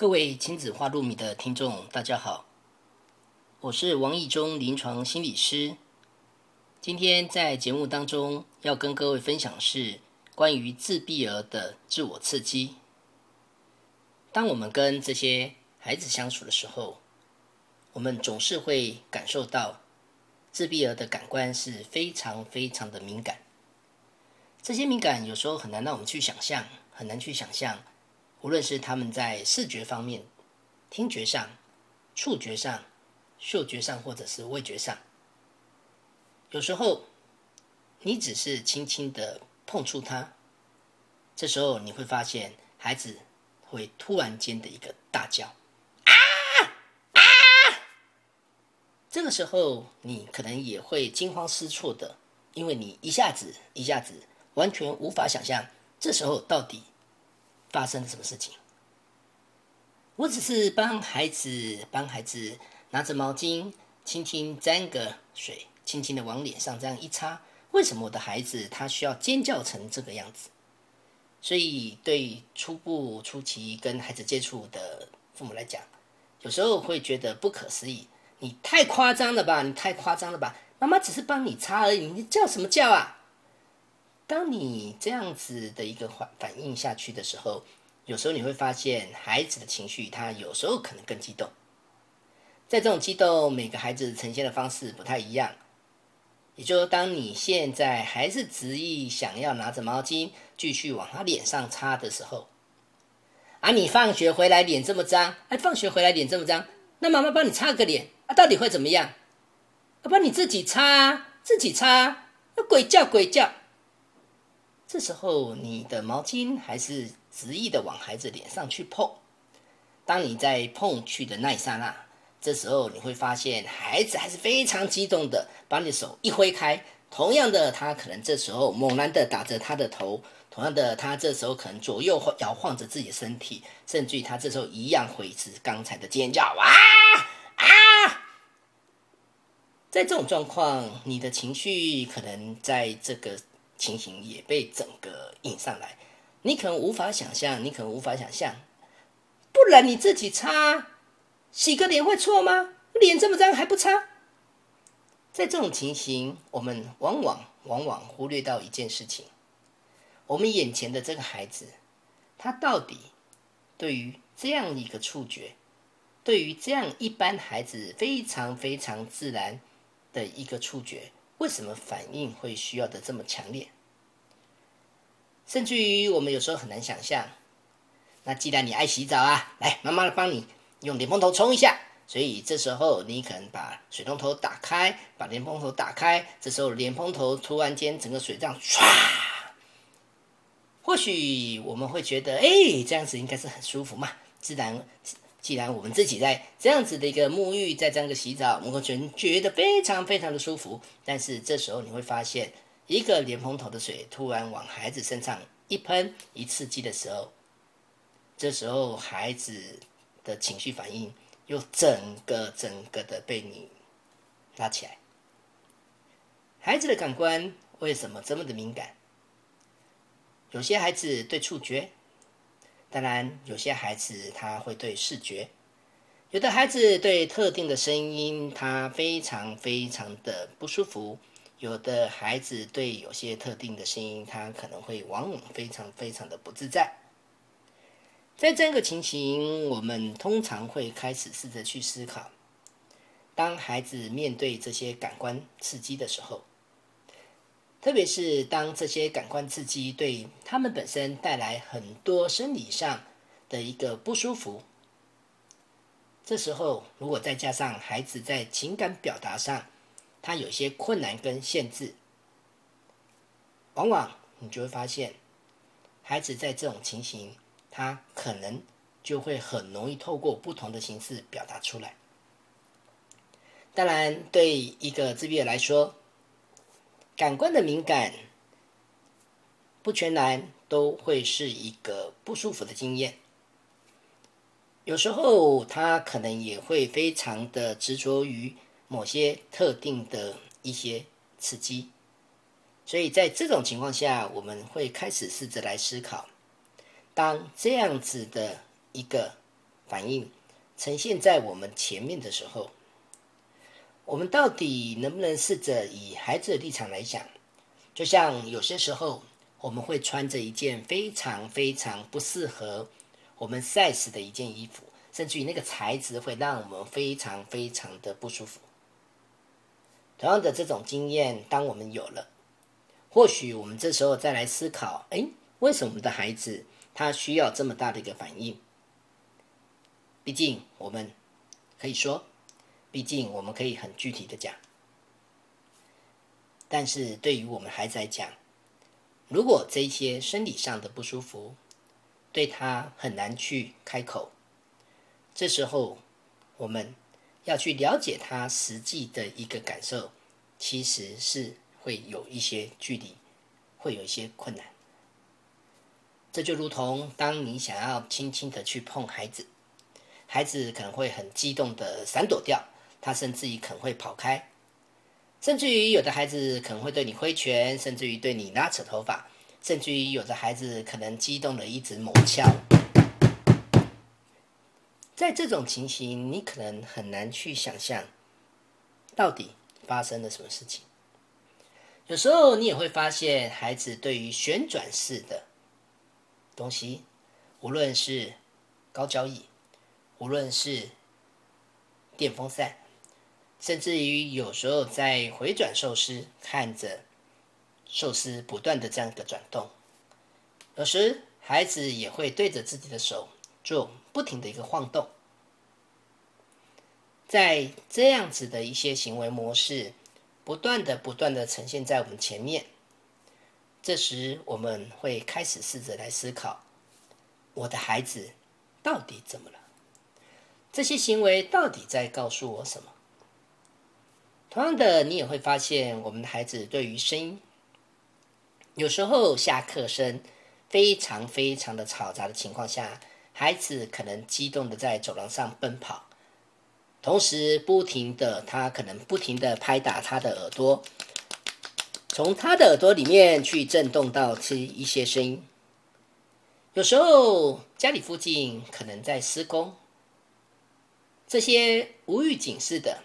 各位亲子花露米的听众，大家好，我是王义忠临床心理师。今天在节目当中要跟各位分享是关于自闭儿的自我刺激。当我们跟这些孩子相处的时候，我们总是会感受到自闭儿的感官是非常非常的敏感。这些敏感有时候很难让我们去想象，很难去想象。无论是他们在视觉方面、听觉上、触觉上、嗅觉上，或者是味觉上，有时候你只是轻轻的碰触它，这时候你会发现孩子会突然间的一个大叫啊啊！这个时候你可能也会惊慌失措的，因为你一下子一下子完全无法想象，这时候到底。发生了什么事情？我只是帮孩子帮孩子拿着毛巾，轻轻沾个水，轻轻的往脸上这样一擦。为什么我的孩子他需要尖叫成这个样子？所以对初步初期跟孩子接触的父母来讲，有时候会觉得不可思议。你太夸张了吧？你太夸张了吧？妈妈只是帮你擦而已，你叫什么叫啊？当你这样子的一个反反应下去的时候，有时候你会发现孩子的情绪，他有时候可能更激动。在这种激动，每个孩子呈现的方式不太一样。也就是当你现在还是执意想要拿着毛巾继续往他脸上擦的时候，啊，你放学回来脸这么脏，哎，放学回来脸这么脏，那妈妈帮你擦个脸，啊，到底会怎么样？啊，帮你自己擦，自己擦，那鬼叫鬼叫。这时候，你的毛巾还是执意的往孩子脸上去碰。当你在碰去的那一刹那，这时候你会发现，孩子还是非常激动的，把你的手一挥开。同样的，他可能这时候猛然的打着他的头，同样的，他这时候可能左右摇晃着自己的身体，甚至于他这时候一样会是刚才的尖叫啊啊！在这种状况，你的情绪可能在这个。情形也被整个引上来，你可能无法想象，你可能无法想象，不然你自己擦，洗个脸会错吗？脸这么脏还不擦？在这种情形，我们往往往往忽略到一件事情：我们眼前的这个孩子，他到底对于这样一个触觉，对于这样一般孩子非常非常自然的一个触觉。为什么反应会需要的这么强烈？甚至于我们有时候很难想象。那既然你爱洗澡啊，来，妈妈帮你用莲蓬头冲一下。所以这时候你可能把水龙头打开，把莲蓬头打开。这时候莲蓬头突然间整个水这样唰，或许我们会觉得，哎，这样子应该是很舒服嘛，自然。既然我们自己在这样子的一个沐浴，在这样一个洗澡，我们觉觉得非常非常的舒服。但是这时候你会发现，一个莲蓬头的水突然往孩子身上一喷一刺激的时候，这时候孩子的情绪反应又整个整个的被你拉起来。孩子的感官为什么这么的敏感？有些孩子对触觉。当然，有些孩子他会对视觉，有的孩子对特定的声音他非常非常的不舒服，有的孩子对有些特定的声音他可能会往往非常非常的不自在。在这个情形，我们通常会开始试着去思考，当孩子面对这些感官刺激的时候。特别是当这些感官刺激对他们本身带来很多生理上的一个不舒服，这时候如果再加上孩子在情感表达上他有些困难跟限制，往往你就会发现，孩子在这种情形，他可能就会很容易透过不同的形式表达出来。当然，对一个自闭儿来说，感官的敏感，不全然都会是一个不舒服的经验。有时候他可能也会非常的执着于某些特定的一些刺激。所以在这种情况下，我们会开始试着来思考：当这样子的一个反应呈现在我们前面的时候，我们到底能不能试着以孩子的立场来想？就像有些时候，我们会穿着一件非常非常不适合我们 size 的一件衣服，甚至于那个材质会让我们非常非常的不舒服。同样的这种经验，当我们有了，或许我们这时候再来思考：哎，为什么我们的孩子他需要这么大的一个反应？毕竟我们可以说，毕竟我们可以很具体的讲。但是对于我们孩子来讲，如果这些生理上的不舒服对他很难去开口，这时候我们要去了解他实际的一个感受，其实是会有一些距离，会有一些困难。这就如同当你想要轻轻的去碰孩子，孩子可能会很激动的闪躲掉，他甚至于可能会跑开。甚至于有的孩子可能会对你挥拳，甚至于对你拉扯头发，甚至于有的孩子可能激动的一直猛敲。在这种情形，你可能很难去想象到底发生了什么事情。有时候你也会发现，孩子对于旋转式的东西，无论是高交椅，无论是电风扇。甚至于有时候在回转寿司，看着寿司不断的这样一个转动，有时孩子也会对着自己的手做不停的一个晃动，在这样子的一些行为模式不断的不断的呈现在我们前面，这时我们会开始试着来思考，我的孩子到底怎么了？这些行为到底在告诉我什么？同样的，你也会发现，我们的孩子对于声音，有时候下课声非常非常的嘈杂的情况下，孩子可能激动的在走廊上奔跑，同时不停的，他可能不停的拍打他的耳朵，从他的耳朵里面去震动到这一些声音。有时候家里附近可能在施工，这些无预警式的。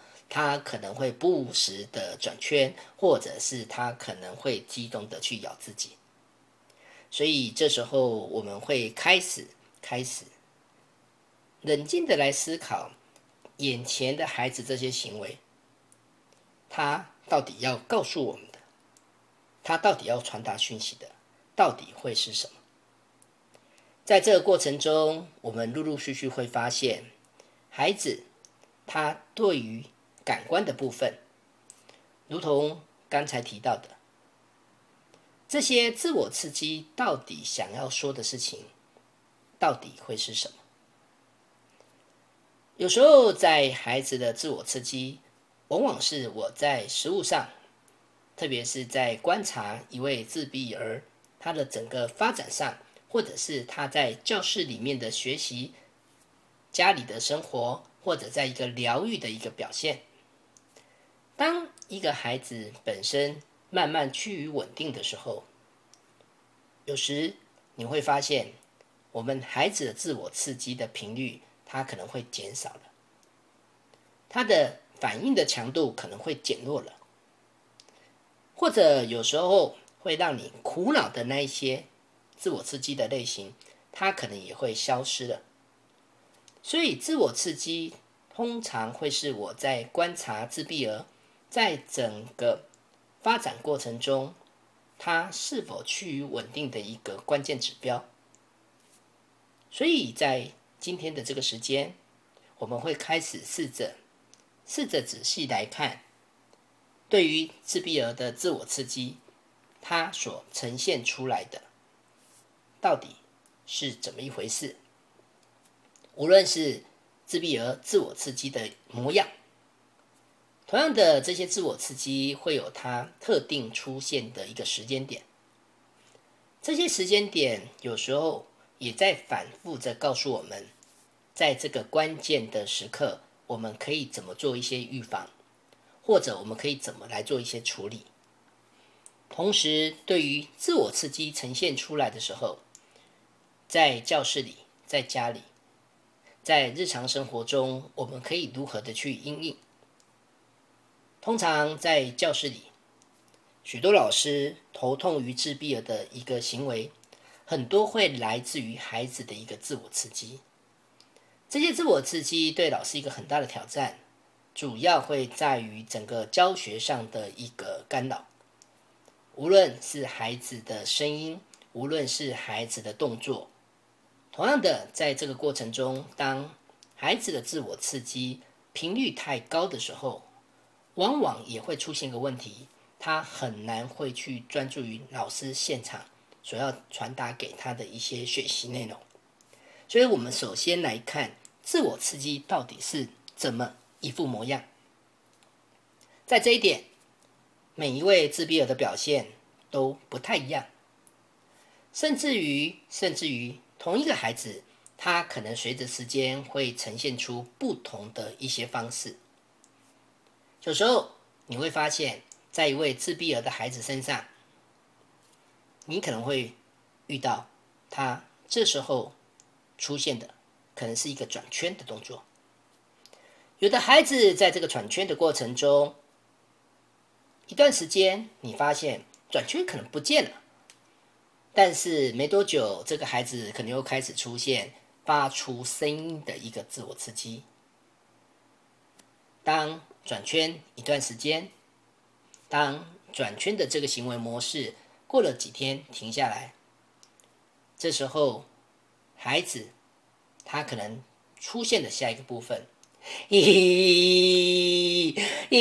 他可能会不时的转圈，或者是他可能会激动的去咬自己，所以这时候我们会开始开始冷静的来思考眼前的孩子这些行为，他到底要告诉我们的，他到底要传达讯息的，到底会是什么？在这个过程中，我们陆陆续续会发现，孩子他对于感官的部分，如同刚才提到的，这些自我刺激到底想要说的事情，到底会是什么？有时候在孩子的自我刺激，往往是我在实物上，特别是在观察一位自闭儿他的整个发展上，或者是他在教室里面的学习、家里的生活，或者在一个疗愈的一个表现。当一个孩子本身慢慢趋于稳定的时候，有时你会发现，我们孩子的自我刺激的频率，它可能会减少了，他的反应的强度可能会减弱了，或者有时候会让你苦恼的那一些自我刺激的类型，它可能也会消失了。所以，自我刺激通常会是我在观察自闭儿。在整个发展过程中，它是否趋于稳定的一个关键指标。所以在今天的这个时间，我们会开始试着试着仔细来看，对于自闭儿的自我刺激，它所呈现出来的到底是怎么一回事？无论是自闭儿自我刺激的模样。同样的，这些自我刺激会有它特定出现的一个时间点。这些时间点有时候也在反复着告诉我们，在这个关键的时刻，我们可以怎么做一些预防，或者我们可以怎么来做一些处理。同时，对于自我刺激呈现出来的时候，在教室里、在家里、在日常生活中，我们可以如何的去应应？通常在教室里。许多老师头痛于自闭儿的一个行为，很多会来自于孩子的一个自我刺激。这些自我刺激对老师一个很大的挑战，主要会在于整个教学上的一个干扰。无论是孩子的声音，无论是孩子的动作，同样的，在这个过程中，当孩子的自我刺激频率太高的时候，往往也会出现一个问题。他很难会去专注于老师现场所要传达给他的一些学习内容，所以我们首先来看自我刺激到底是怎么一副模样。在这一点，每一位自闭儿的表现都不太一样，甚至于甚至于同一个孩子，他可能随着时间会呈现出不同的一些方式。有时候你会发现。在一位自闭儿的孩子身上，你可能会遇到他这时候出现的，可能是一个转圈的动作。有的孩子在这个转圈的过程中，一段时间你发现转圈可能不见了，但是没多久，这个孩子可能又开始出现发出声音的一个自我刺激。当转圈一段时间。当转圈的这个行为模式过了几天停下来，这时候孩子他可能出现的下一个部分，咦咦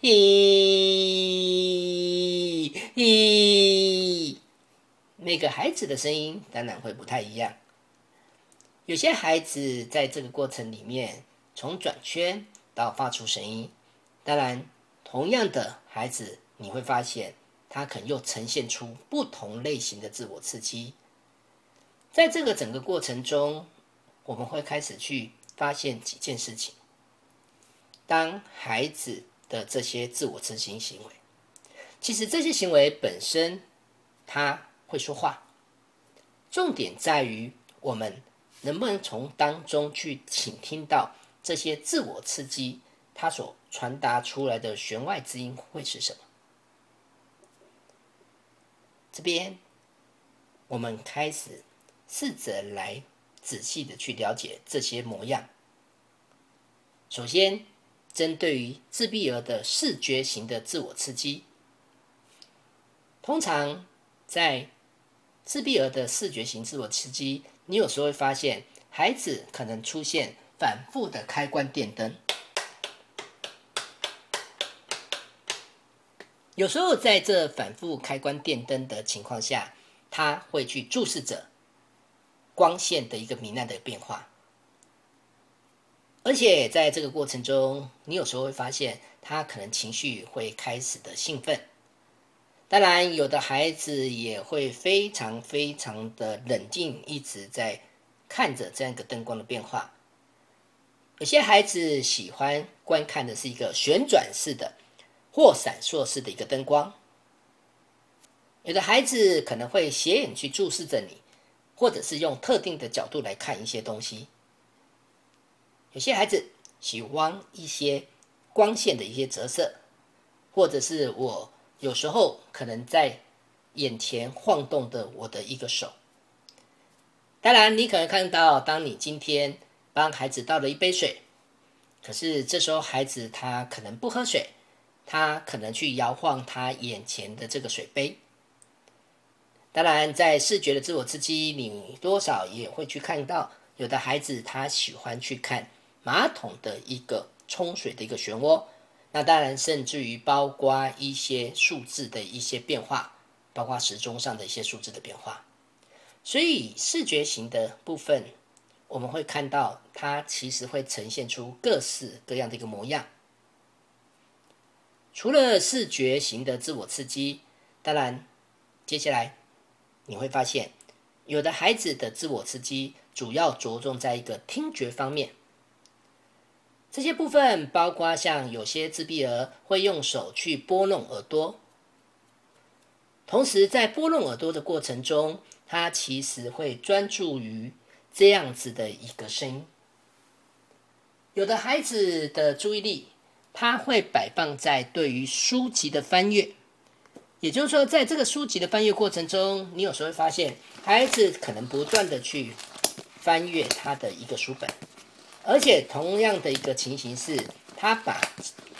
咦咦，每个孩子的声音当然会不太一样。有些孩子在这个过程里面，从转圈到发出声音。当然，同样的孩子，你会发现他可能又呈现出不同类型的自我刺激。在这个整个过程中，我们会开始去发现几件事情。当孩子的这些自我刺激行为，其实这些行为本身他会说话，重点在于我们能不能从当中去倾听到这些自我刺激。它所传达出来的弦外之音会是什么？这边我们开始试着来仔细的去了解这些模样。首先，针对于自闭儿的视觉型的自我刺激，通常在自闭儿的视觉型自我刺激，你有时候会发现孩子可能出现反复的开关电灯。有时候在这反复开关电灯的情况下，他会去注视着光线的一个明暗的变化，而且在这个过程中，你有时候会发现他可能情绪会开始的兴奋。当然，有的孩子也会非常非常的冷静，一直在看着这样一个灯光的变化。有些孩子喜欢观看的是一个旋转式的。或闪烁式的一个灯光，有的孩子可能会斜眼去注视着你，或者是用特定的角度来看一些东西。有些孩子喜欢一些光线的一些折射，或者是我有时候可能在眼前晃动的我的一个手。当然，你可能看到，当你今天帮孩子倒了一杯水，可是这时候孩子他可能不喝水。他可能去摇晃他眼前的这个水杯。当然，在视觉的自我刺激，你多少也会去看到，有的孩子他喜欢去看马桶的一个冲水的一个漩涡。那当然，甚至于包括一些数字的一些变化，包括时钟上的一些数字的变化。所以，视觉型的部分，我们会看到它其实会呈现出各式各样的一个模样。除了视觉型的自我刺激，当然，接下来你会发现，有的孩子的自我刺激主要着重在一个听觉方面。这些部分包括像有些自闭儿会用手去拨弄耳朵，同时在拨弄耳朵的过程中，他其实会专注于这样子的一个声音。有的孩子的注意力，他会摆放在对于书籍的翻阅，也就是说，在这个书籍的翻阅过程中，你有时候会发现，孩子可能不断的去翻阅他的一个书本。而且同样的一个情形是，他把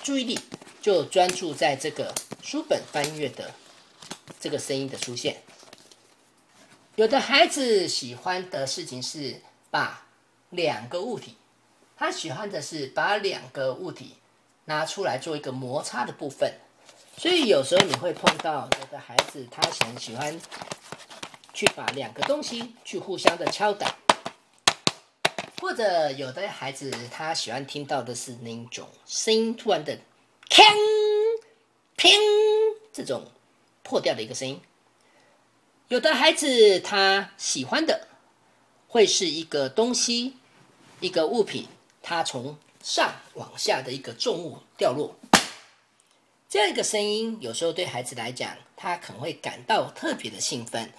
注意力就专注在这个书本翻阅的这个声音的出现。有的孩子喜欢的事情是把两个物体，他喜欢的是把两个物体拿出来做一个摩擦的部分。所以有时候你会碰到有的孩子，他很喜欢去把两个东西去互相的敲打。或者有的孩子他喜欢听到的是那种声音突然的“锵”“砰”这种破掉的一个声音。有的孩子他喜欢的会是一个东西、一个物品，它从上往下的一个重物掉落。这样一个声音，有时候对孩子来讲，他可能会感到特别的兴奋。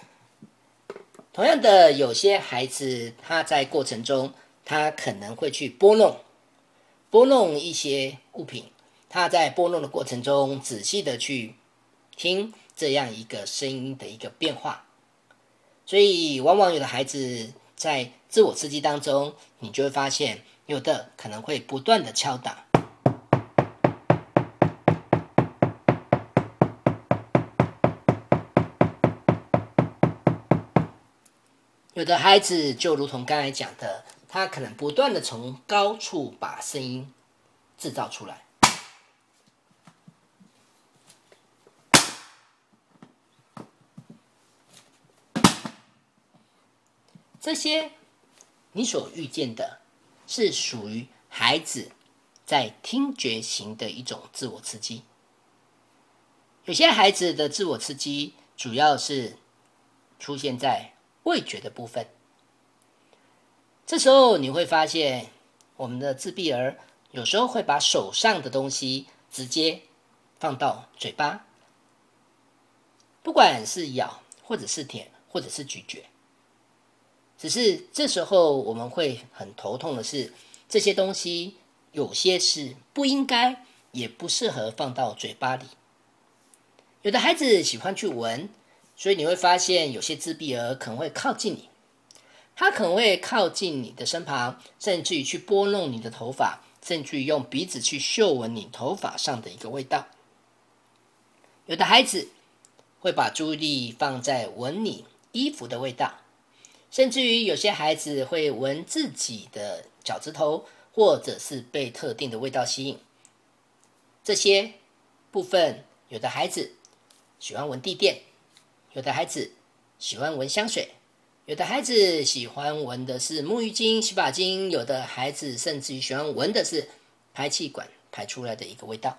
同样的，有些孩子他在过程中。他可能会去拨弄、拨弄一些物品。他在拨弄的过程中，仔细的去听这样一个声音的一个变化。所以，往往有的孩子在自我刺激当中，你就会发现，有的可能会不断的敲打，有的孩子就如同刚才讲的。他可能不断的从高处把声音制造出来，这些你所遇见的，是属于孩子在听觉型的一种自我刺激。有些孩子的自我刺激主要是出现在味觉的部分。这时候你会发现，我们的自闭儿有时候会把手上的东西直接放到嘴巴，不管是咬，或者是舔，或者是咀嚼。只是这时候我们会很头痛的是，这些东西有些是不应该，也不适合放到嘴巴里。有的孩子喜欢去闻，所以你会发现有些自闭儿可能会靠近你。他可能会靠近你的身旁，甚至于去拨弄你的头发，甚至于用鼻子去嗅闻你头发上的一个味道。有的孩子会把注意力放在闻你衣服的味道，甚至于有些孩子会闻自己的脚趾头，或者是被特定的味道吸引。这些部分，有的孩子喜欢闻地垫，有的孩子喜欢闻香水。有的孩子喜欢闻的是沐浴巾、洗发精，有的孩子甚至于喜欢闻的是排气管排出来的一个味道。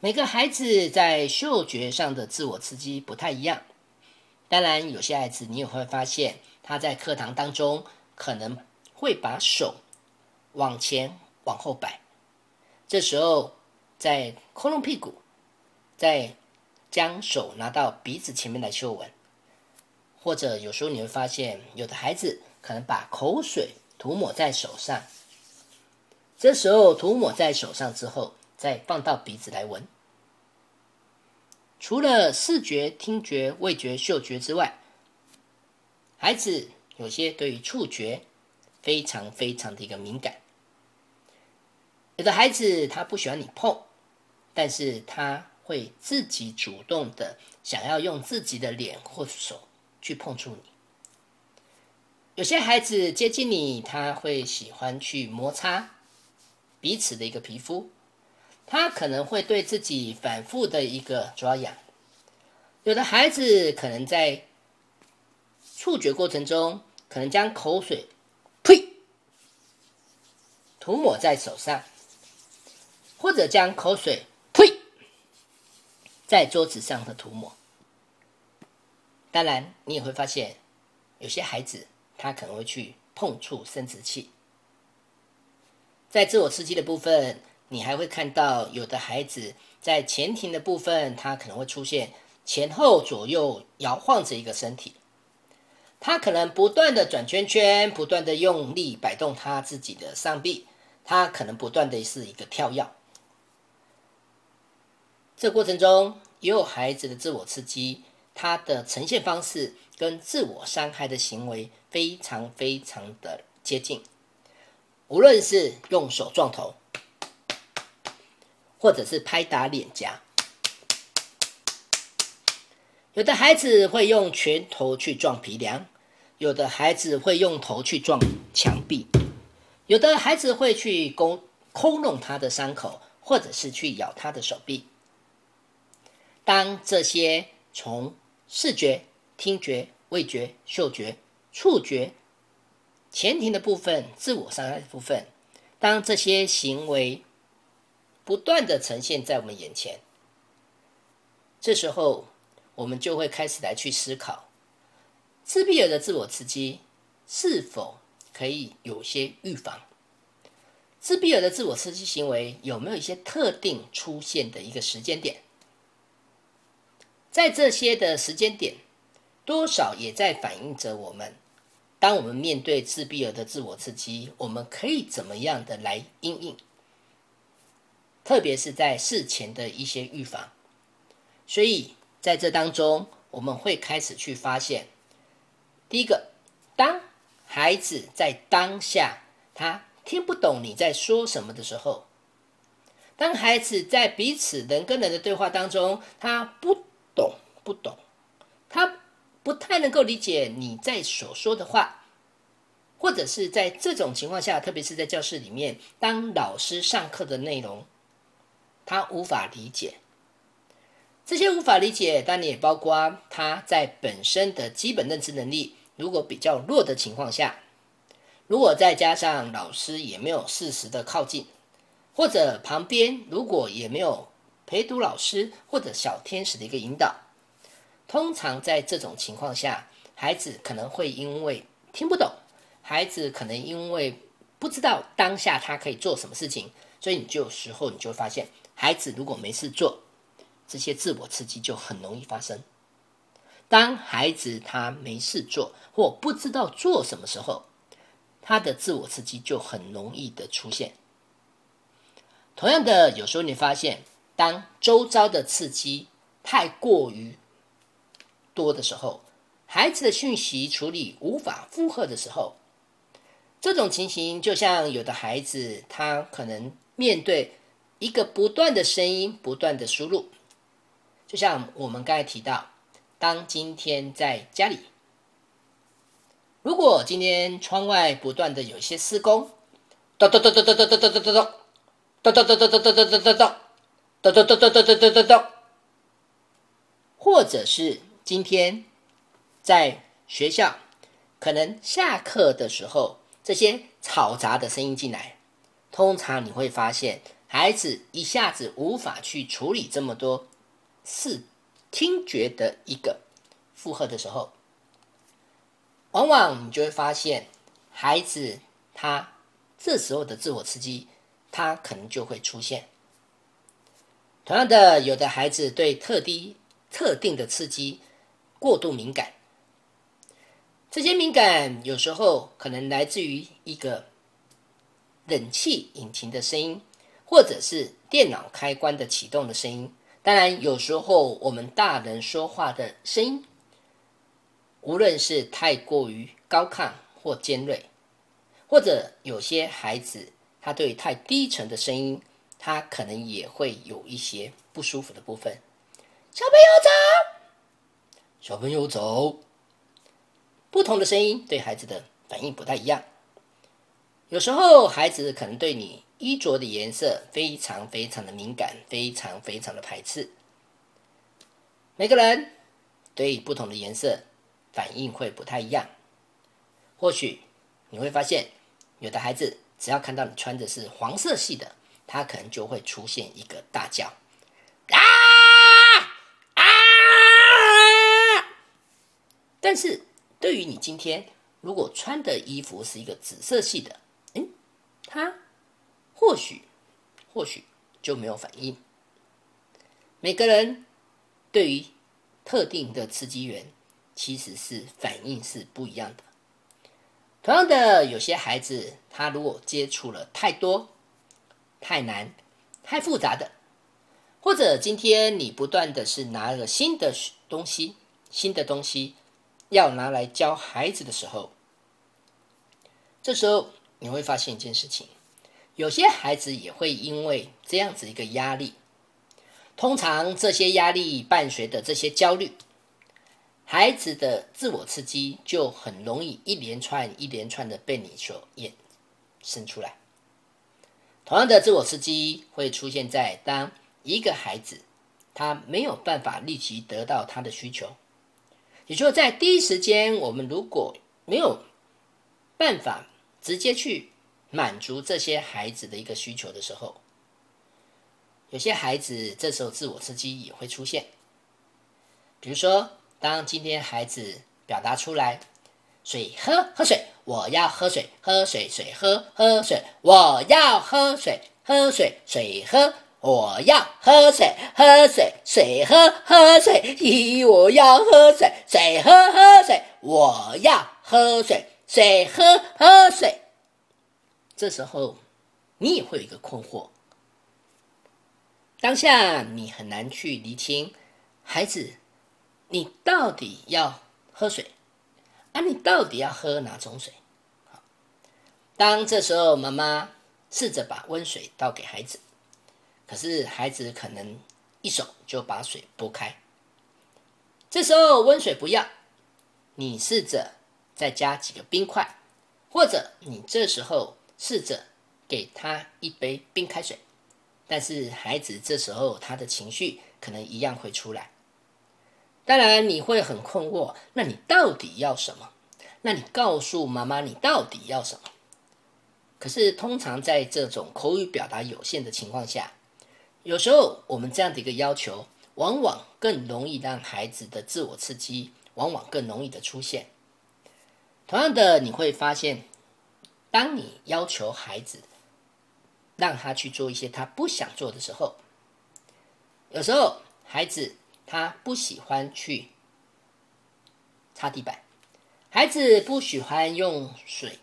每个孩子在嗅觉上的自我刺激不太一样。当然，有些孩子你也会发现，他在课堂当中可能会把手往前往后摆，这时候在抠弄屁股，再将手拿到鼻子前面来嗅闻。或者有时候你会发现，有的孩子可能把口水涂抹在手上，这时候涂抹在手上之后，再放到鼻子来闻。除了视觉、听觉、味觉、嗅觉之外，孩子有些对于触觉非常非常的一个敏感。有的孩子他不喜欢你碰，但是他会自己主动的想要用自己的脸或手。去碰触你，有些孩子接近你，他会喜欢去摩擦彼此的一个皮肤，他可能会对自己反复的一个抓痒。有的孩子可能在触觉过程中，可能将口水呸涂抹在手上，或者将口水呸在桌子上的涂抹。当然，你也会发现，有些孩子他可能会去碰触生殖器。在自我刺激的部分，你还会看到有的孩子在前庭的部分，他可能会出现前后左右摇晃着一个身体。他可能不断的转圈圈，不断的用力摆动他自己的上臂，他可能不断的是一个跳跃。这过程中，也有孩子的自我刺激，他的呈现方式跟自我伤害的行为非常非常的接近。无论是用手撞头，或者是拍打脸颊。有的孩子会用拳头去撞皮梁，有的孩子会用头去撞墙壁，有的孩子会去勾抠弄他的伤口，或者是去咬他的手臂。当这些从视觉、听觉、味觉、嗅觉、触觉前庭的部分、自我伤害的部分，当这些行为不断的呈现在我们眼前，这时候。我们就会开始来去思考，自闭儿的自我刺激是否可以有些预防？自闭儿的自我刺激行为有没有一些特定出现的一个时间点？在这些的时间点，多少也在反映着我们，当我们面对自闭儿的自我刺激，我们可以怎么样的来应应？特别是在事前的一些预防，所以。在这当中，我们会开始去发现，第一个，当孩子在当下他听不懂你在说什么的时候，当孩子在彼此人跟人的对话当中，他不懂不懂，他不太能够理解你在所说的话，或者是在这种情况下，特别是在教室里面，当老师上课的内容，他无法理解。这些无法理解，当然也包括他在本身的基本认知能力如果比较弱的情况下，如果再加上老师也没有适时的靠近，或者旁边如果也没有陪读老师或者小天使的一个引导，通常在这种情况下，孩子可能会因为听不懂，孩子可能因为不知道当下他可以做什么事情，所以你就时候你就会发现，孩子如果没事做。这些自我刺激就很容易发生。当孩子他没事做或不知道做什么时候，他的自我刺激就很容易的出现。同样的，有时候你发现，当周遭的刺激太过于多的时候，孩子的讯息处理无法负荷的时候，这种情形就像有的孩子他可能面对一个不断的声音不断的输入。就像我们刚才提到，当今天在家里，如果今天窗外不断的有一些施工，咚咚咚咚咚咚咚咚咚咚咚，咚咚咚咚咚咚咚咚咚咚，咚咚咚咚咚咚咚咚咚，或者是今天在学校，可能下课的时候，这些嘈杂的声音进来，通常你会发现，孩子一下子无法去处理这么多。是听觉的一个负荷的时候，往往你就会发现，孩子他这时候的自我刺激，他可能就会出现。同样的，有的孩子对特定特定的刺激过度敏感，这些敏感有时候可能来自于一个冷气引擎的声音，或者是电脑开关的启动的声音。当然，有时候我们大人说话的声音，无论是太过于高亢或尖锐，或者有些孩子他对太低沉的声音，他可能也会有一些不舒服的部分。小朋友走，小朋友走，不同的声音对孩子的反应不太一样。有时候孩子可能对你。衣着的颜色非常非常的敏感，非常非常的排斥。每个人对不同的颜色反应会不太一样。或许你会发现，有的孩子只要看到你穿的是黄色系的，他可能就会出现一个大叫啊啊！但是对于你今天如果穿的衣服是一个紫色系的，嗯，他或许或许就没有反应。每个人对于特定的刺激源，其实是反应是不一样的。同样的，有些孩子他如果接触了太多、太难、太复杂的，或者今天你不断的是拿了新的东西、新的东西要拿来教孩子的时候，这时候你会发现一件事情：有些孩子也会因为这样子一个压力，通常这些压力伴随的这些焦虑。孩子的自我刺激就很容易一连串一连串的被你所衍生出来。同样的自我刺激会出现在当一个孩子他没有办法立即得到他的需求，也就是在第一时间，我们如果没有办法直接去满足这些孩子的一个需求的时候，有些孩子这时候自我刺激也会出现，比如说。当今天孩子表达出来，水喝喝水，我要喝水，喝水水喝喝水，我要喝水，喝水水喝，我要喝水，喝水水喝喝水，咦，我要喝水，水喝喝水，我要喝水，水喝喝水。这时候你也会有一个困惑，当下你很难去厘清孩子。你到底要喝水啊？你到底要喝哪种水？当这时候妈妈试着把温水倒给孩子，可是孩子可能一手就把水拨开。这时候温水不要，你试着再加几个冰块，或者你这时候试着给他一杯冰开水，但是孩子这时候他的情绪可能一样会出来。当然你会很困惑，那你到底要什么？那你告诉妈妈你到底要什么？可是通常在这种口语表达有限的情况下，有时候我们这样的一个要求，往往更容易让孩子的自我刺激，往往更容易的出现。同样的，你会发现，当你要求孩子让他去做一些他不想做的时候，有时候孩子。他不喜欢去擦地板，孩子不喜欢用水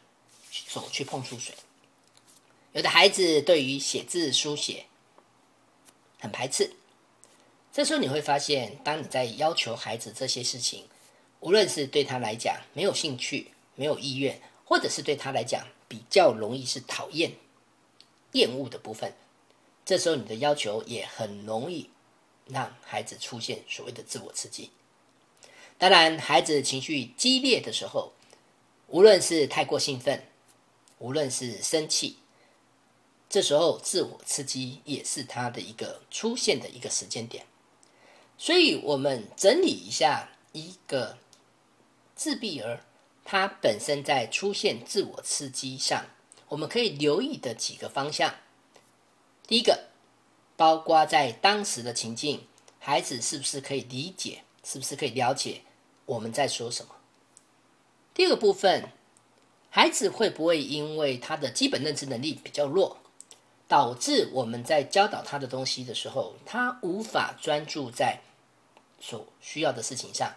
手去碰触水。有的孩子对于写字书写很排斥。这时候你会发现，当你在要求孩子这些事情，无论是对他来讲没有兴趣、没有意愿，或者是对他来讲比较容易是讨厌、厌恶的部分，这时候你的要求也很容易。让孩子出现所谓的自我刺激。当然，孩子情绪激烈的时候，无论是太过兴奋，无论是生气，这时候自我刺激也是他的一个出现的一个时间点。所以，我们整理一下一个自闭儿他本身在出现自我刺激上，我们可以留意的几个方向。第一个。包括在当时的情境，孩子是不是可以理解，是不是可以了解我们在说什么？第二个部分，孩子会不会因为他的基本认知能力比较弱，导致我们在教导他的东西的时候，他无法专注在所需要的事情上？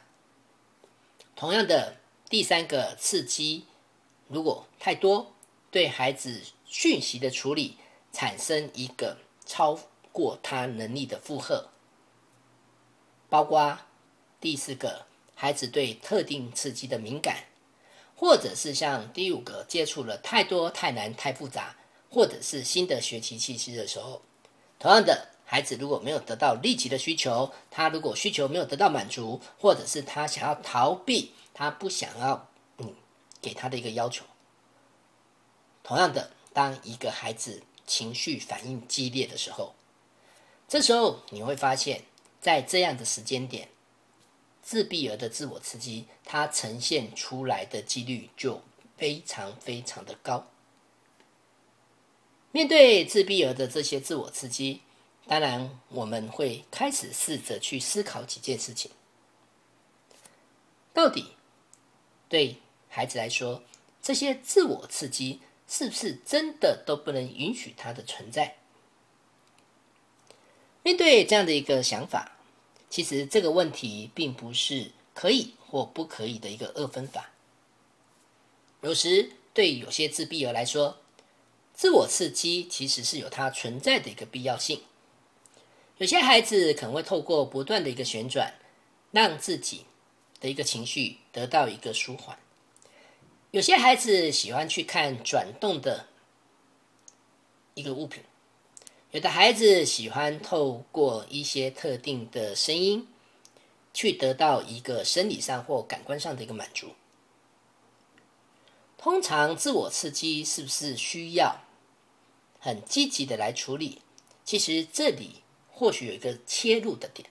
同样的，第三个刺激如果太多，对孩子讯息的处理产生一个超。过他能力的负荷，包括第四个，孩子对特定刺激的敏感，或者是像第五个，接触了太多、太难、太复杂，或者是新的学习气息的时候，同样的，孩子如果没有得到立即的需求，他如果需求没有得到满足，或者是他想要逃避，他不想要你给他的一个要求，同样的，当一个孩子情绪反应激烈的时候。这时候你会发现，在这样的时间点，自闭儿的自我刺激，它呈现出来的几率就非常非常的高。面对自闭儿的这些自我刺激，当然我们会开始试着去思考几件事情：到底对孩子来说，这些自我刺激是不是真的都不能允许它的存在？面对这样的一个想法，其实这个问题并不是可以或不可以的一个二分法。有时对有些自闭儿来说，自我刺激其实是有它存在的一个必要性。有些孩子可能会透过不断的一个旋转，让自己的一个情绪得到一个舒缓。有些孩子喜欢去看转动的一个物品。有的孩子喜欢透过一些特定的声音，去得到一个生理上或感官上的一个满足。通常自我刺激是不是需要很积极的来处理？其实这里或许有一个切入的点。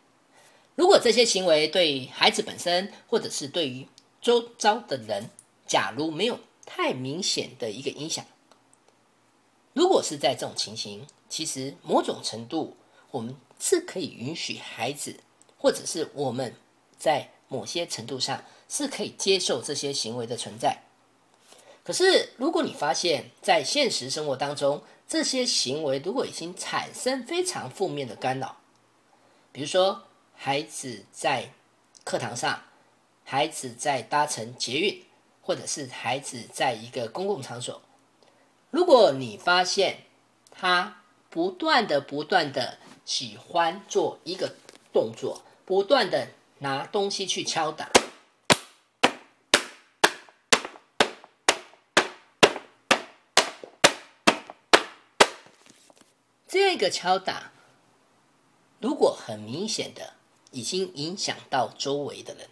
如果这些行为对孩子本身，或者是对于周遭的人，假如没有太明显的一个影响，如果是在这种情形，其实某种程度，我们是可以允许孩子，或者是我们在某些程度上是可以接受这些行为的存在。可是，如果你发现，在现实生活当中，这些行为如果已经产生非常负面的干扰，比如说孩子在课堂上，孩子在搭乘捷运，或者是孩子在一个公共场所，如果你发现他，不断的、不断的喜欢做一个动作，不断的拿东西去敲打，这个敲打如果很明显的已经影响到周围的人，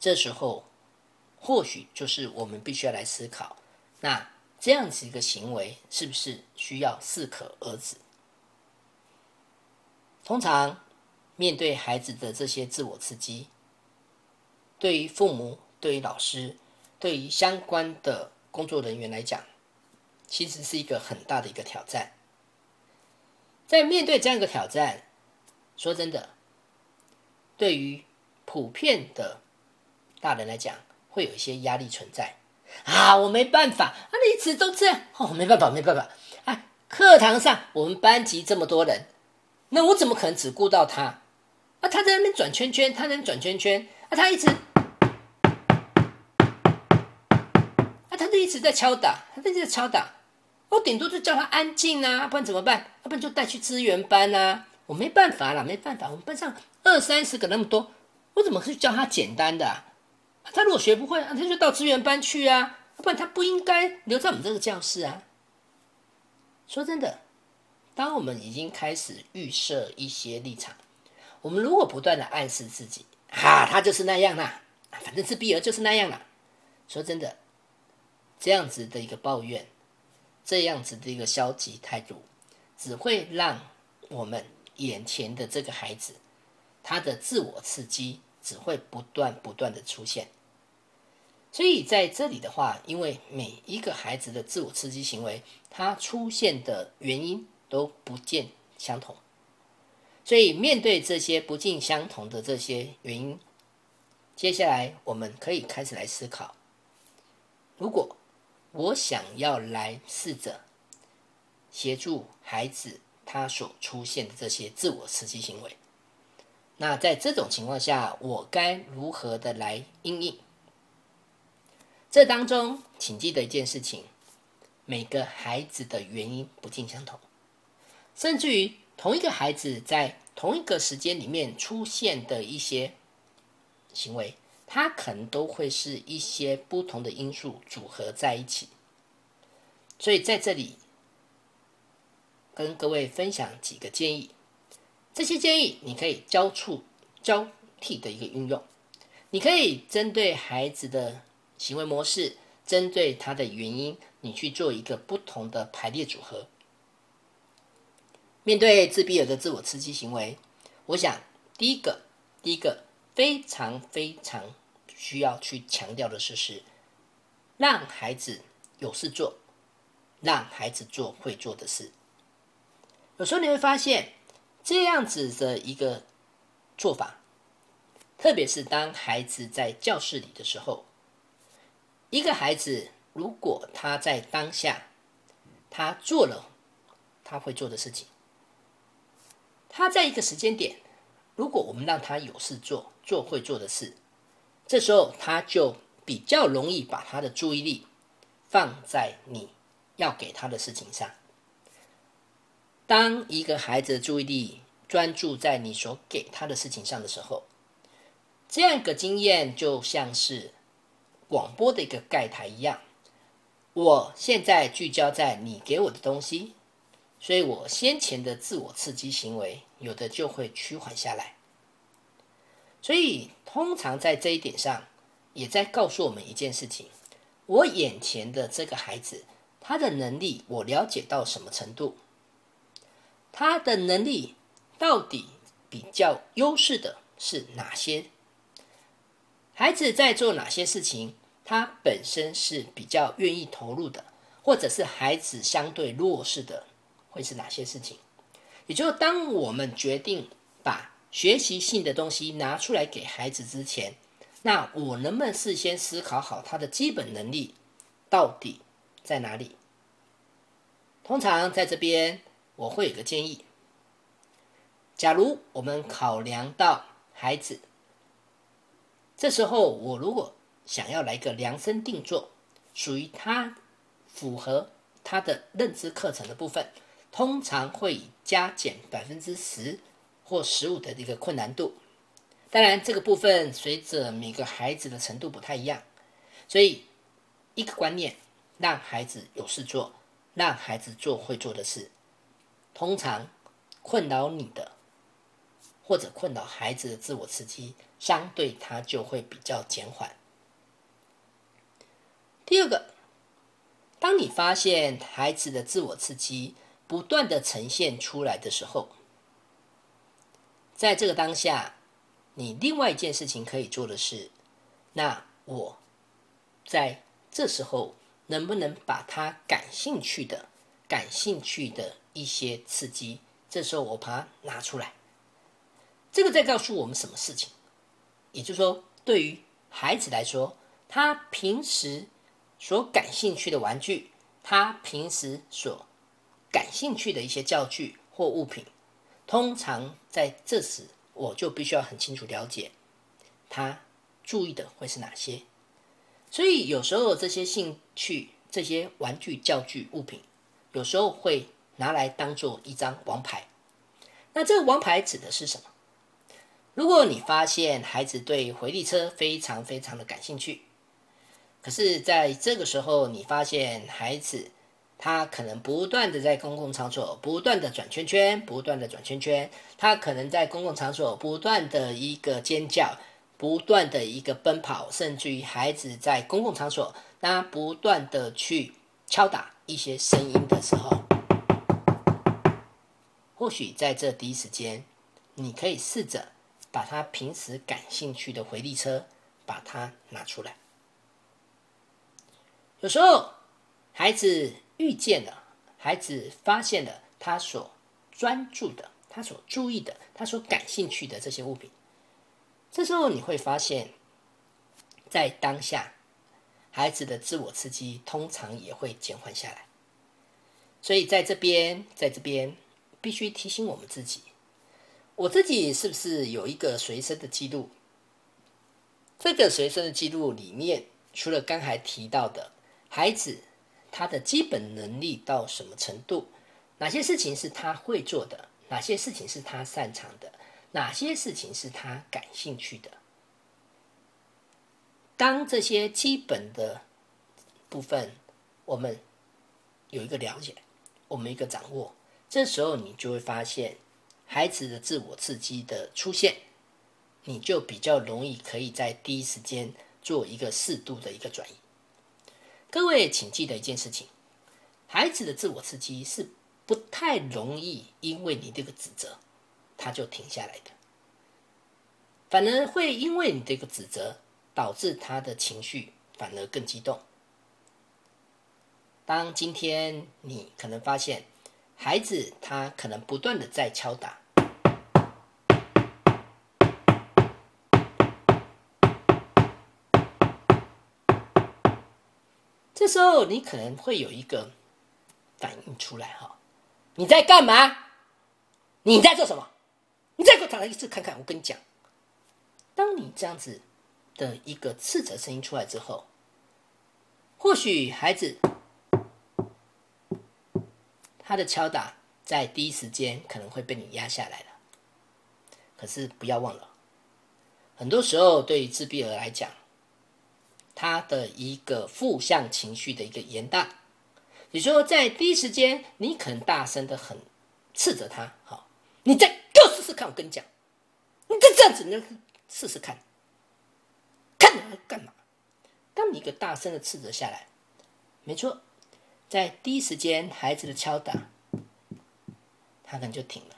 这时候或许就是我们必须要来思考那。这样子一个行为是不是需要适可而止？通常面对孩子的这些自我刺激，对于父母、对于老师、对于相关的工作人员来讲，其实是一个很大的一个挑战。在面对这样一个挑战，说真的，对于普遍的大人来讲，会有一些压力存在。啊，我没办法，啊，你一直都这样，哦，没办法，没办法。哎，课堂上我们班级这么多人，那我怎么可能只顾到他？啊，他在那边转圈圈，他在那转圈圈，啊，他一直，啊，他就一直在敲打，他一直在敲打。我顶多就叫他安静啊，不然怎么办？要不然就带去资源班啊。我没办法了，没办法，我们班上二三十个那么多，我怎么去教他简单的？他如果学不会啊，他就到资源班去啊，不然他不应该留在我们这个教室啊。说真的，当我们已经开始预设一些立场，我们如果不断的暗示自己，哈，他就是那样啦，反正是逼儿就是那样啦。说真的，这样子的一个抱怨，这样子的一个消极态度，只会让我们眼前的这个孩子，他的自我刺激只会不断不断的出现。所以在这里的话，因为每一个孩子的自我刺激行为，它出现的原因都不尽相同，所以面对这些不尽相同的这些原因，接下来我们可以开始来思考：如果我想要来试着协助孩子他所出现的这些自我刺激行为，那在这种情况下，我该如何的来应应？这当中，请记得一件事情：每个孩子的原因不尽相同，甚至于同一个孩子在同一个时间里面出现的一些行为，它可能都会是一些不同的因素组合在一起。所以在这里跟各位分享几个建议，这些建议你可以交错交替的一个运用，你可以针对孩子的。行为模式针对他的原因，你去做一个不同的排列组合。面对自闭儿的自我刺激行为，我想第一个，第一个非常非常需要去强调的是，是让孩子有事做，让孩子做会做的事。有时候你会发现，这样子的一个做法，特别是当孩子在教室里的时候，一个孩子如果他在当下，他做了他会做的事情，他在一个时间点，如果我们让他有事做，做会做的事，这时候他就比较容易把他的注意力放在你要给他的事情上。当一个孩子的注意力专注在你所给他的事情上的时候，这样一个经验就像是广播的一个盖台一样。我现在聚焦在你给我的东西，所以我先前的自我刺激行为有的就会趋缓下来。所以，通常在这一点上，也在告诉我们一件事情：我眼前的这个孩子，他的能力我了解到什么程度？他的能力到底比较优势的是哪些？孩子在做哪些事情？他本身是比较愿意投入的，或者是孩子相对弱势的，会是哪些事情？也就是当我们决定把学习性的东西拿出来给孩子之前，那我能不能事先思考好他的基本能力到底在哪里？通常在这边。我会有个建议：假如我们考量到孩子，这时候我如果想要来个量身定做，属于他符合他的认知课程的部分，通常会加减百分之十或十五的一个困难度。当然，这个部分随着每个孩子的程度不太一样，所以一个观念，让孩子有事做，让孩子做会做的事。通常困扰你的，或者困扰孩子的自我刺激，相对它就会比较减缓。第二个，当你发现孩子的自我刺激不断的呈现出来的时候，在这个当下，你另外一件事情可以做的是，那我在这时候能不能把他感兴趣的、感兴趣的。一些刺激，这时候我把它拿出来，这个在告诉我们什么事情？也就是说，对于孩子来说，他平时所感兴趣的玩具，他平时所感兴趣的一些教具或物品，通常在这时，我就必须要很清楚了解他注意的会是哪些。所以有时候这些兴趣、这些玩具、教具、物品，有时候会。拿来当做一张王牌，那这个王牌指的是什么？如果你发现孩子对回力车非常非常的感兴趣，可是在这个时候，你发现孩子他可能不断的在公共场所不断的转圈圈，不断的转圈圈，他可能在公共场所不断的一个尖叫，不断的一个奔跑，甚至于孩子在公共场所他不断的去敲打一些声音的时候。或许在这第一时间，你可以试着把他平时感兴趣的回力车，把它拿出来。有时候，孩子遇见了，孩子发现了他所专注的、他所注意的、他所感兴趣的这些物品，这时候你会发现，在当下，孩子的自我刺激通常也会减缓下来。所以，在这边，在这边。必须提醒我们自己，我自己是不是有一个随身的记录？这个随身的记录里面，除了刚才提到的孩子他的基本能力到什么程度，哪些事情是他会做的，哪些事情是他擅长的，哪些事情是他感兴趣的？当这些基本的部分我们有一个了解，我们一个掌握。这时候，你就会发现孩子的自我刺激的出现，你就比较容易可以在第一时间做一个适度的一个转移。各位，请记得一件事情：孩子的自我刺激是不太容易因为你这个指责，他就停下来的，反而会因为你这个指责，导致他的情绪反而更激动。当今天你可能发现孩子他可能不断的在敲打，这时候你可能会有一个反应出来哈，你在干嘛？你在做什么？你再给我打来一次看看。我跟你讲，当你这样子的一个斥责声音出来之后，或许孩子。他的敲打在第一时间可能会被你压下来了，可是不要忘了，很多时候对于自闭儿来讲，他的一个负向情绪的一个延宕，也就是说，在第一时间你可能大声的很斥责他，好，你再给我试试看，我跟你讲，你再这样子，你试试看，看你要干嘛？当你一个大声的斥责下来，没错。在第一时间，孩子的敲打，他可能就停了。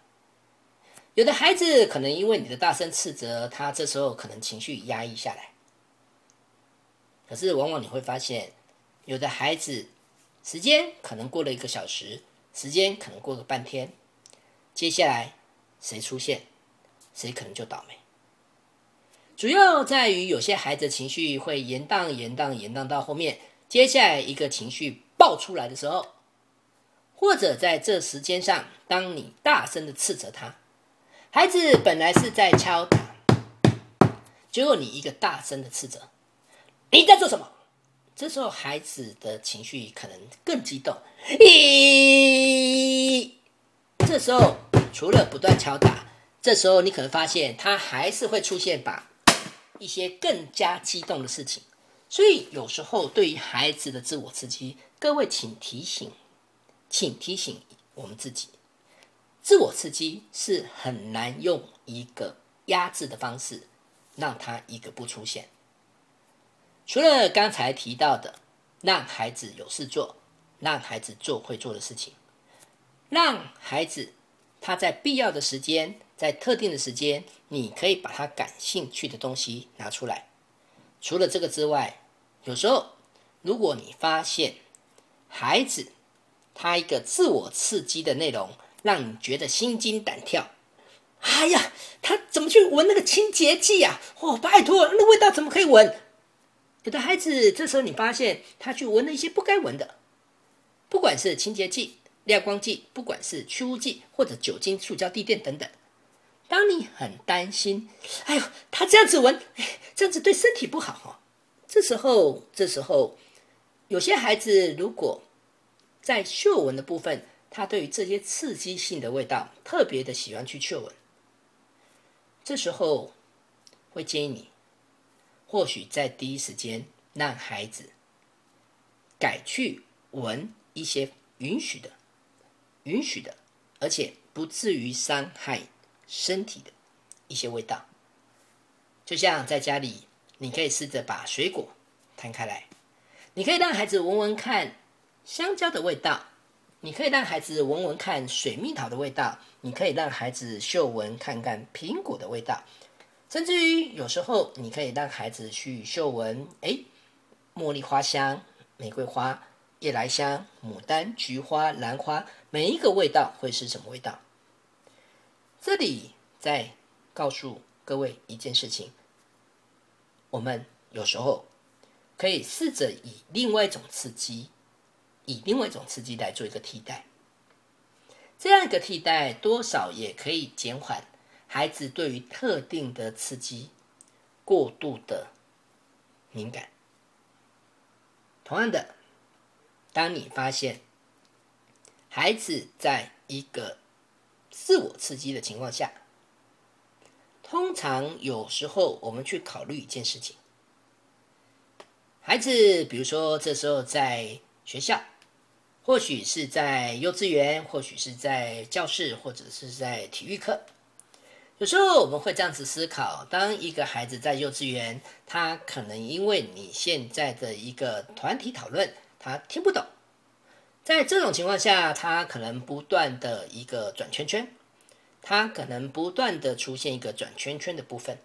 有的孩子可能因为你的大声斥责，他这时候可能情绪压抑下来。可是往往你会发现，有的孩子时间可能过了一个小时，时间可能过个半天，接下来谁出现，谁可能就倒霉。主要在于有些孩子情绪会延宕、延宕、延宕到后面，接下来一个情绪。爆出来的时候，或者在这时间上，当你大声的斥责他，孩子本来是在敲打，结果你一个大声的斥责，你在做什么？这时候孩子的情绪可能更激动。咦，这时候除了不断敲打，这时候你可能发现他还是会出现把一些更加激动的事情。所以有时候对于孩子的自我刺激，各位请提醒，请提醒我们自己，自我刺激是很难用一个压制的方式让他一个不出现。除了刚才提到的，让孩子有事做，让孩子做会做的事情，让孩子他在必要的时间，在特定的时间，你可以把他感兴趣的东西拿出来。除了这个之外，有时候如果你发现孩子他一个自我刺激的内容让你觉得心惊胆跳，哎呀，他怎么去闻那个清洁剂呀？哦，拜托，那味道怎么可以闻？有的孩子这时候你发现他去闻了一些不该闻的，不管是清洁剂、亮光剂，不管是去污剂或者酒精、塑胶地垫等等。当你很担心，哎呦，他这样子闻，这样子对身体不好哈。这时候，这时候，有些孩子如果在嗅闻的部分，他对于这些刺激性的味道特别的喜欢去嗅闻，这时候会建议你，或许在第一时间让孩子改去闻一些允许的、允许的，而且不至于伤害。身体的一些味道，就像在家里，你可以试着把水果摊开来，你可以让孩子闻闻看香蕉的味道，你可以让孩子闻闻看水蜜桃的味道，你可以让孩子嗅闻看看苹果的味道，甚至于有时候你可以让孩子去嗅闻，哎，茉莉花香、玫瑰花、夜来香、牡丹、菊花、兰花，每一个味道会是什么味道？这里再告诉各位一件事情：我们有时候可以试着以另外一种刺激，以另外一种刺激来做一个替代。这样一个替代，多少也可以减缓孩子对于特定的刺激过度的敏感。同样的，当你发现孩子在一个自我刺激的情况下，通常有时候我们去考虑一件事情：孩子，比如说这时候在学校，或许是在幼稚园，或许是在教室，或者是在体育课。有时候我们会这样子思考：当一个孩子在幼稚园，他可能因为你现在的一个团体讨论，他听不懂。在这种情况下，他可能不断的一个转圈圈，他可能不断的出现一个转圈圈的部分。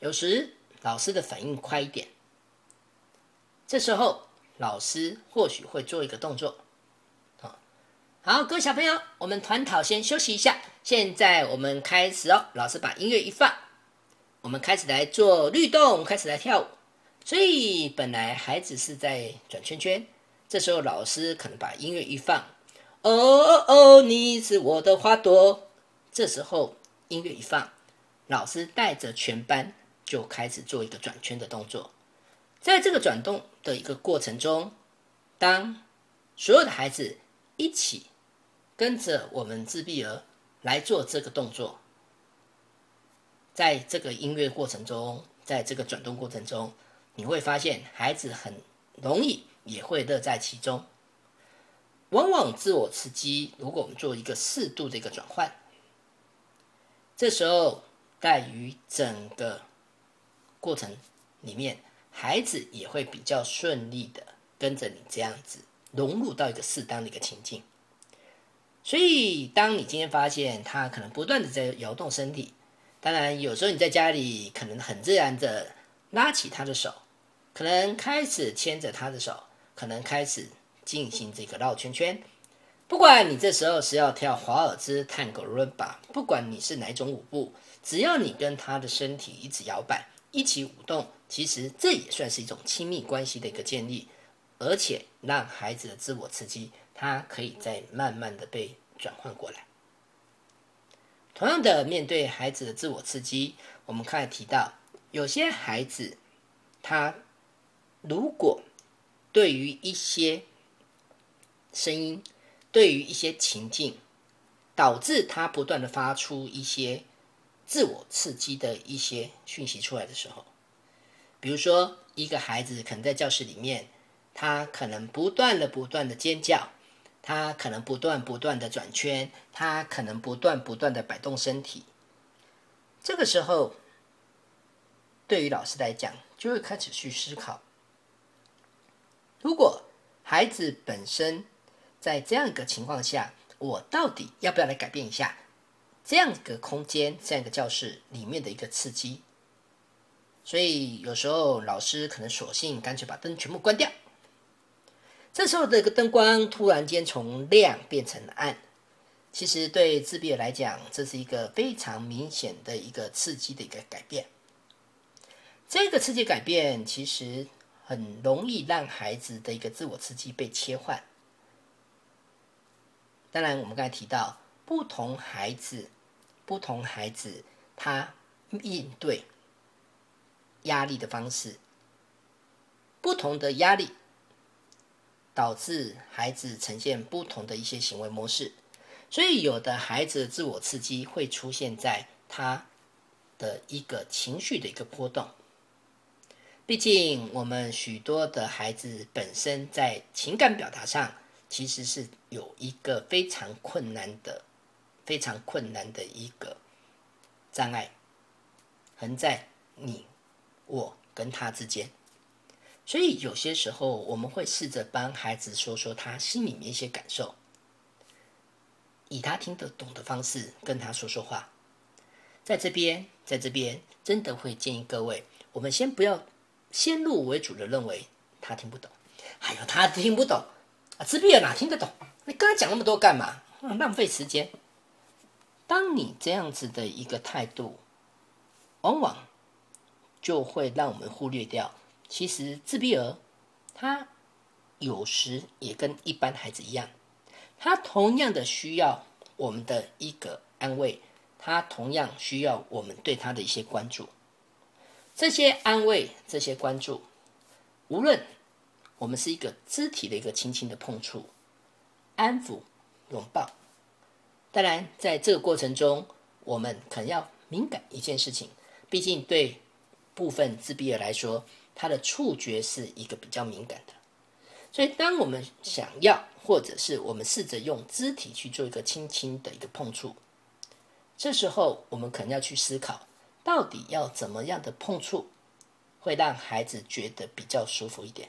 有时老师的反应快一点，这时候老师或许会做一个动作。好，好，各位小朋友，我们团讨先休息一下，现在我们开始哦。老师把音乐一放，我们开始来做律动，开始来跳舞。所以本来孩子是在转圈圈，这时候老师可能把音乐一放，哦哦哦，你是我的花朵。这时候音乐一放，老师带着全班就开始做一个转圈的动作。在这个转动的一个过程中，当所有的孩子一起跟着我们自闭儿来做这个动作，在这个音乐过程中，在这个转动过程中。你会发现，孩子很容易也会乐在其中。往往自我刺激，如果我们做一个适度的一个转换，这时候在于整个过程里面，孩子也会比较顺利的跟着你这样子融入到一个适当的一个情境。所以，当你今天发现他可能不断的在摇动身体，当然有时候你在家里可能很自然的拉起他的手。可能开始牵着他的手，可能开始进行这个绕圈圈。不管你这时候是要跳华尔兹、探戈、伦巴，不管你是哪种舞步，只要你跟他的身体一直摇摆、一起舞动，其实这也算是一种亲密关系的一个建立，而且让孩子的自我刺激，他可以再慢慢的被转换过来。同样的，面对孩子的自我刺激，我们刚才提到，有些孩子他。如果对于一些声音，对于一些情境，导致他不断的发出一些自我刺激的一些讯息出来的时候，比如说一个孩子可能在教室里面，他可能不断的不断的尖叫，他可能不断不断的转圈，他可能不断不断的摆动身体，这个时候，对于老师来讲，就会开始去思考。如果孩子本身在这样一个情况下，我到底要不要来改变一下这样一个空间、这样一个教室里面的一个刺激？所以有时候老师可能索性干脆把灯全部关掉。这时候这个灯光突然间从亮变成暗，其实对自闭来讲，这是一个非常明显的一个刺激的一个改变。这个刺激改变其实。很容易让孩子的一个自我刺激被切换。当然，我们刚才提到，不同孩子，不同孩子他应对压力的方式，不同的压力导致孩子呈现不同的一些行为模式。所以，有的孩子自我刺激会出现在他的一个情绪的一个波动。毕竟，我们许多的孩子本身在情感表达上，其实是有一个非常困难的、非常困难的一个障碍，横在你、我跟他之间。所以，有些时候我们会试着帮孩子说说他心里面一些感受，以他听得懂的方式跟他说说话。在这边，在这边，真的会建议各位，我们先不要。先入为主的认为他听不懂，还有他听不懂啊，自闭了哪听得懂？你跟他讲那么多干嘛？浪费时间。当你这样子的一个态度，往往就会让我们忽略掉，其实自闭儿他有时也跟一般孩子一样，他同样的需要我们的一个安慰，他同样需要我们对他的一些关注。这些安慰，这些关注，无论我们是一个肢体的一个轻轻的碰触、安抚、拥抱，当然，在这个过程中，我们可能要敏感一件事情。毕竟，对部分自闭儿来说，他的触觉是一个比较敏感的。所以，当我们想要，或者是我们试着用肢体去做一个轻轻的一个碰触，这时候，我们可能要去思考。到底要怎么样的碰触，会让孩子觉得比较舒服一点，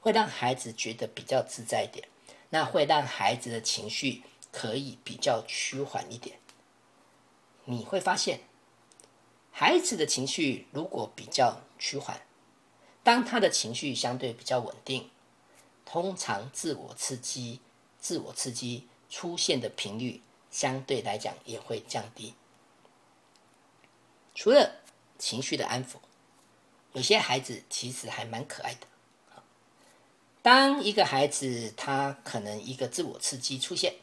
会让孩子觉得比较自在一点，那会让孩子的情绪可以比较趋缓一点。你会发现，孩子的情绪如果比较趋缓，当他的情绪相对比较稳定，通常自我刺激、自我刺激出现的频率相对来讲也会降低。除了情绪的安抚，有些孩子其实还蛮可爱的。当一个孩子他可能一个自我刺激出现，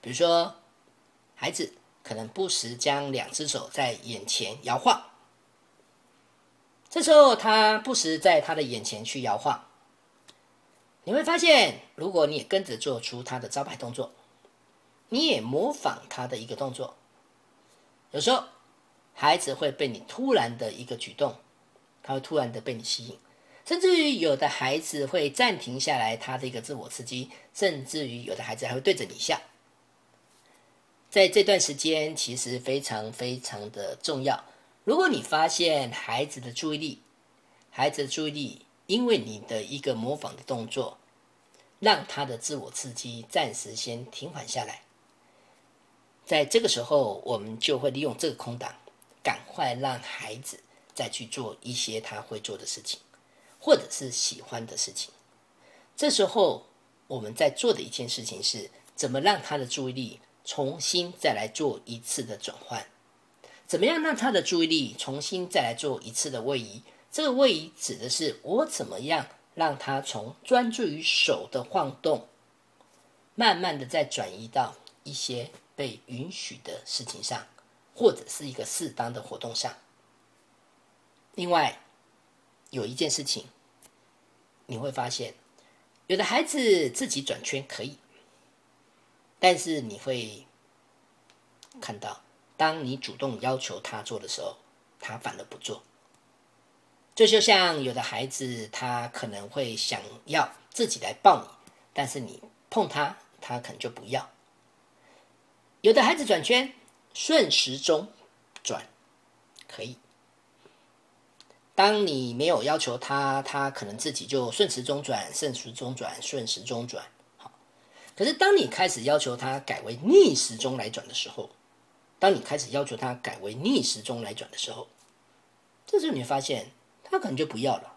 比如说孩子可能不时将两只手在眼前摇晃，这时候他不时在他的眼前去摇晃，你会发现，如果你也跟着做出他的招牌动作，你也模仿他的一个动作，有时候。孩子会被你突然的一个举动，他会突然的被你吸引，甚至于有的孩子会暂停下来他的一个自我刺激，甚至于有的孩子还会对着你笑。在这段时间，其实非常非常的重要。如果你发现孩子的注意力，孩子的注意力因为你的一个模仿的动作，让他的自我刺激暂时先停缓下来，在这个时候，我们就会利用这个空档。赶快让孩子再去做一些他会做的事情，或者是喜欢的事情。这时候我们在做的一件事情是，怎么让他的注意力重新再来做一次的转换？怎么样让他的注意力重新再来做一次的位移？这个位移指的是我怎么样让他从专注于手的晃动，慢慢的再转移到一些被允许的事情上。或者是一个适当的活动上。另外，有一件事情，你会发现，有的孩子自己转圈可以，但是你会看到，当你主动要求他做的时候，他反而不做。这就像有的孩子，他可能会想要自己来抱你，但是你碰他，他可能就不要。有的孩子转圈。顺时钟转可以。当你没有要求他，他可能自己就顺时钟转、顺时钟转、顺时钟转。好，可是当你开始要求他改为逆时钟来转的时候，当你开始要求他改为逆时钟来转的时候，这时候你会发现他可能就不要了。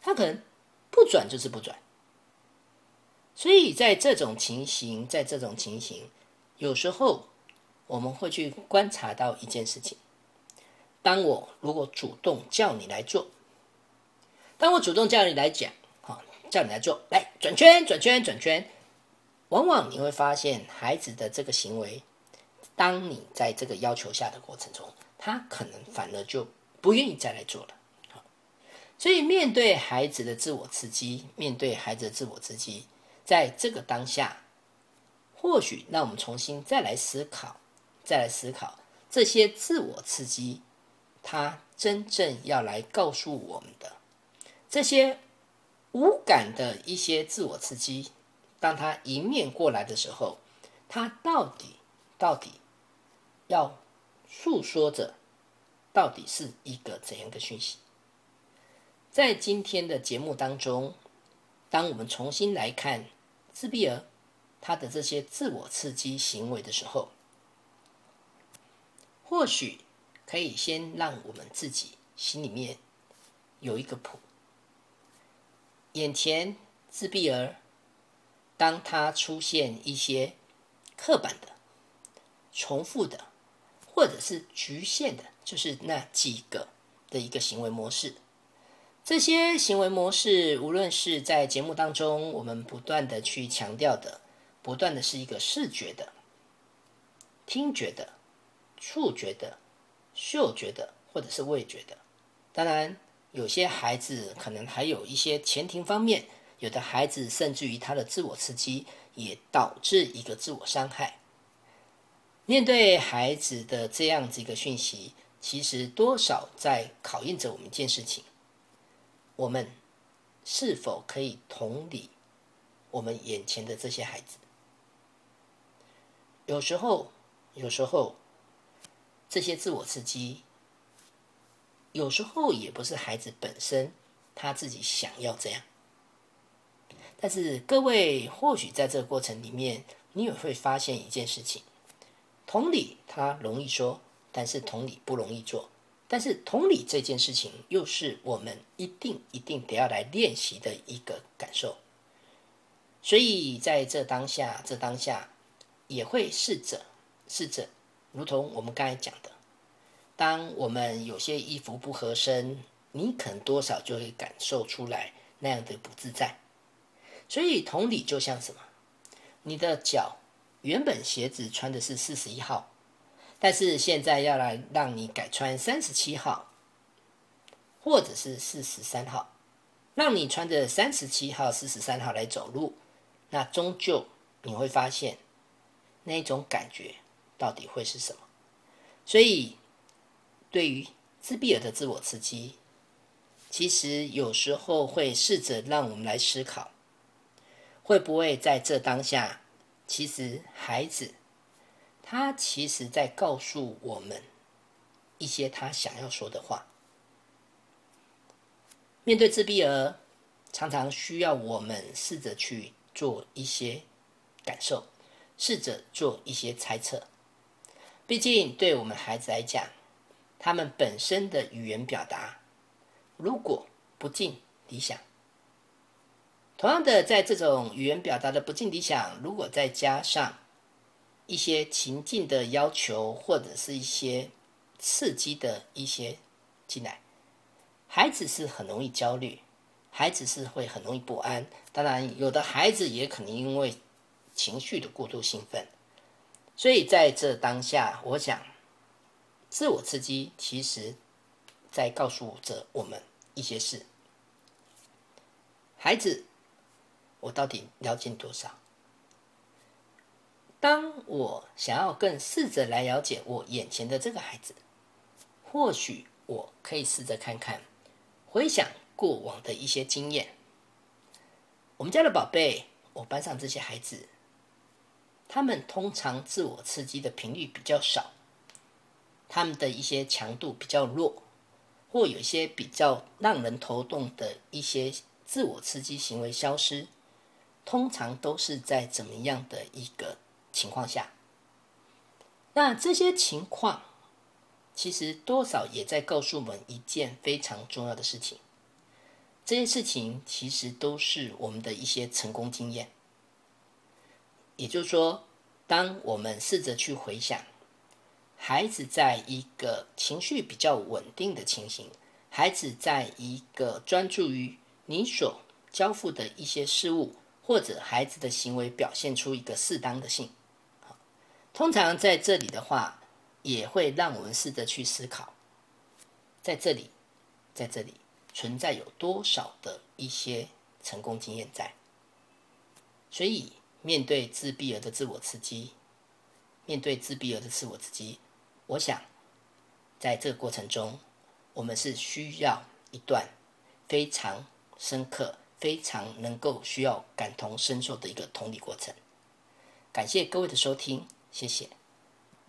他可能不转就是不转。所以在这种情形，在这种情形，有时候。我们会去观察到一件事情：当我如果主动叫你来做，当我主动叫你来讲，好，叫你来做，来转圈、转圈、转圈，往往你会发现孩子的这个行为，当你在这个要求下的过程中，他可能反而就不愿意再来做了。好，所以面对孩子的自我刺激，面对孩子的自我刺激，在这个当下，或许让我们重新再来思考。再来思考这些自我刺激，它真正要来告诉我们的这些无感的一些自我刺激，当它迎面过来的时候，它到底到底要诉说着，到底是一个怎样的讯息？在今天的节目当中，当我们重新来看自闭儿他的这些自我刺激行为的时候，或许可以先让我们自己心里面有一个谱。眼前自闭儿，当他出现一些刻板的、重复的，或者是局限的，就是那几个的一个行为模式。这些行为模式，无论是在节目当中我们不断的去强调的，不断的是一个视觉的、听觉的。触觉的、嗅觉的，或者是味觉的。当然，有些孩子可能还有一些前庭方面，有的孩子甚至于他的自我刺激也导致一个自我伤害。面对孩子的这样子一个讯息，其实多少在考验着我们一件事情：我们是否可以同理我们眼前的这些孩子？有时候，有时候。这些自我刺激，有时候也不是孩子本身他自己想要这样。但是各位或许在这个过程里面，你也会发现一件事情：同理，他容易说，但是同理不容易做。但是同理这件事情，又是我们一定一定得要来练习的一个感受。所以在这当下，这当下也会试着试着，如同我们刚才讲的，当我们有些衣服不合身，你可能多少就会感受出来那样的不自在。所以同理，就像什么，你的脚原本鞋子穿的是四十一号，但是现在要来让你改穿三十七号，或者是四十三号，让你穿着三十七号、四十三号来走路。那终究你会发现，那种感觉到底会是什么？所以，对于自闭儿的自我刺激，其实有时候会试着让我们来思考，会不会在这当下，其实孩子他其实在告诉我们一些他想要说的话。面对自闭儿，常常需要我们试着去。做一些感受，试着做一些猜测。毕竟，对我们孩子来讲，他们本身的语言表达如果不尽理想，同样的，在这种语言表达的不尽理想，如果再加上一些情境的要求，或者是一些刺激的一些进来，孩子是很容易焦虑。孩子是会很容易不安，当然有的孩子也可能因为情绪的过度兴奋，所以在这当下，我想自我刺激其实在告诉着我们一些事。孩子，我到底了解多少？当我想要更试着来了解我眼前的这个孩子，或许我可以试着看看，回想。过往的一些经验，我们家的宝贝，我班上这些孩子，他们通常自我刺激的频率比较少，他们的一些强度比较弱，或有一些比较让人头痛的一些自我刺激行为消失，通常都是在怎么样的一个情况下？那这些情况，其实多少也在告诉我们一件非常重要的事情。这些事情其实都是我们的一些成功经验，也就是说，当我们试着去回想，孩子在一个情绪比较稳定的情形，孩子在一个专注于你所交付的一些事物，或者孩子的行为表现出一个适当的性，通常在这里的话，也会让我们试着去思考，在这里，在这里。存在有多少的一些成功经验在？所以，面对自闭儿的自我刺激，面对自闭儿的自我刺激，我想，在这个过程中，我们是需要一段非常深刻、非常能够需要感同身受的一个同理过程。感谢各位的收听，谢谢。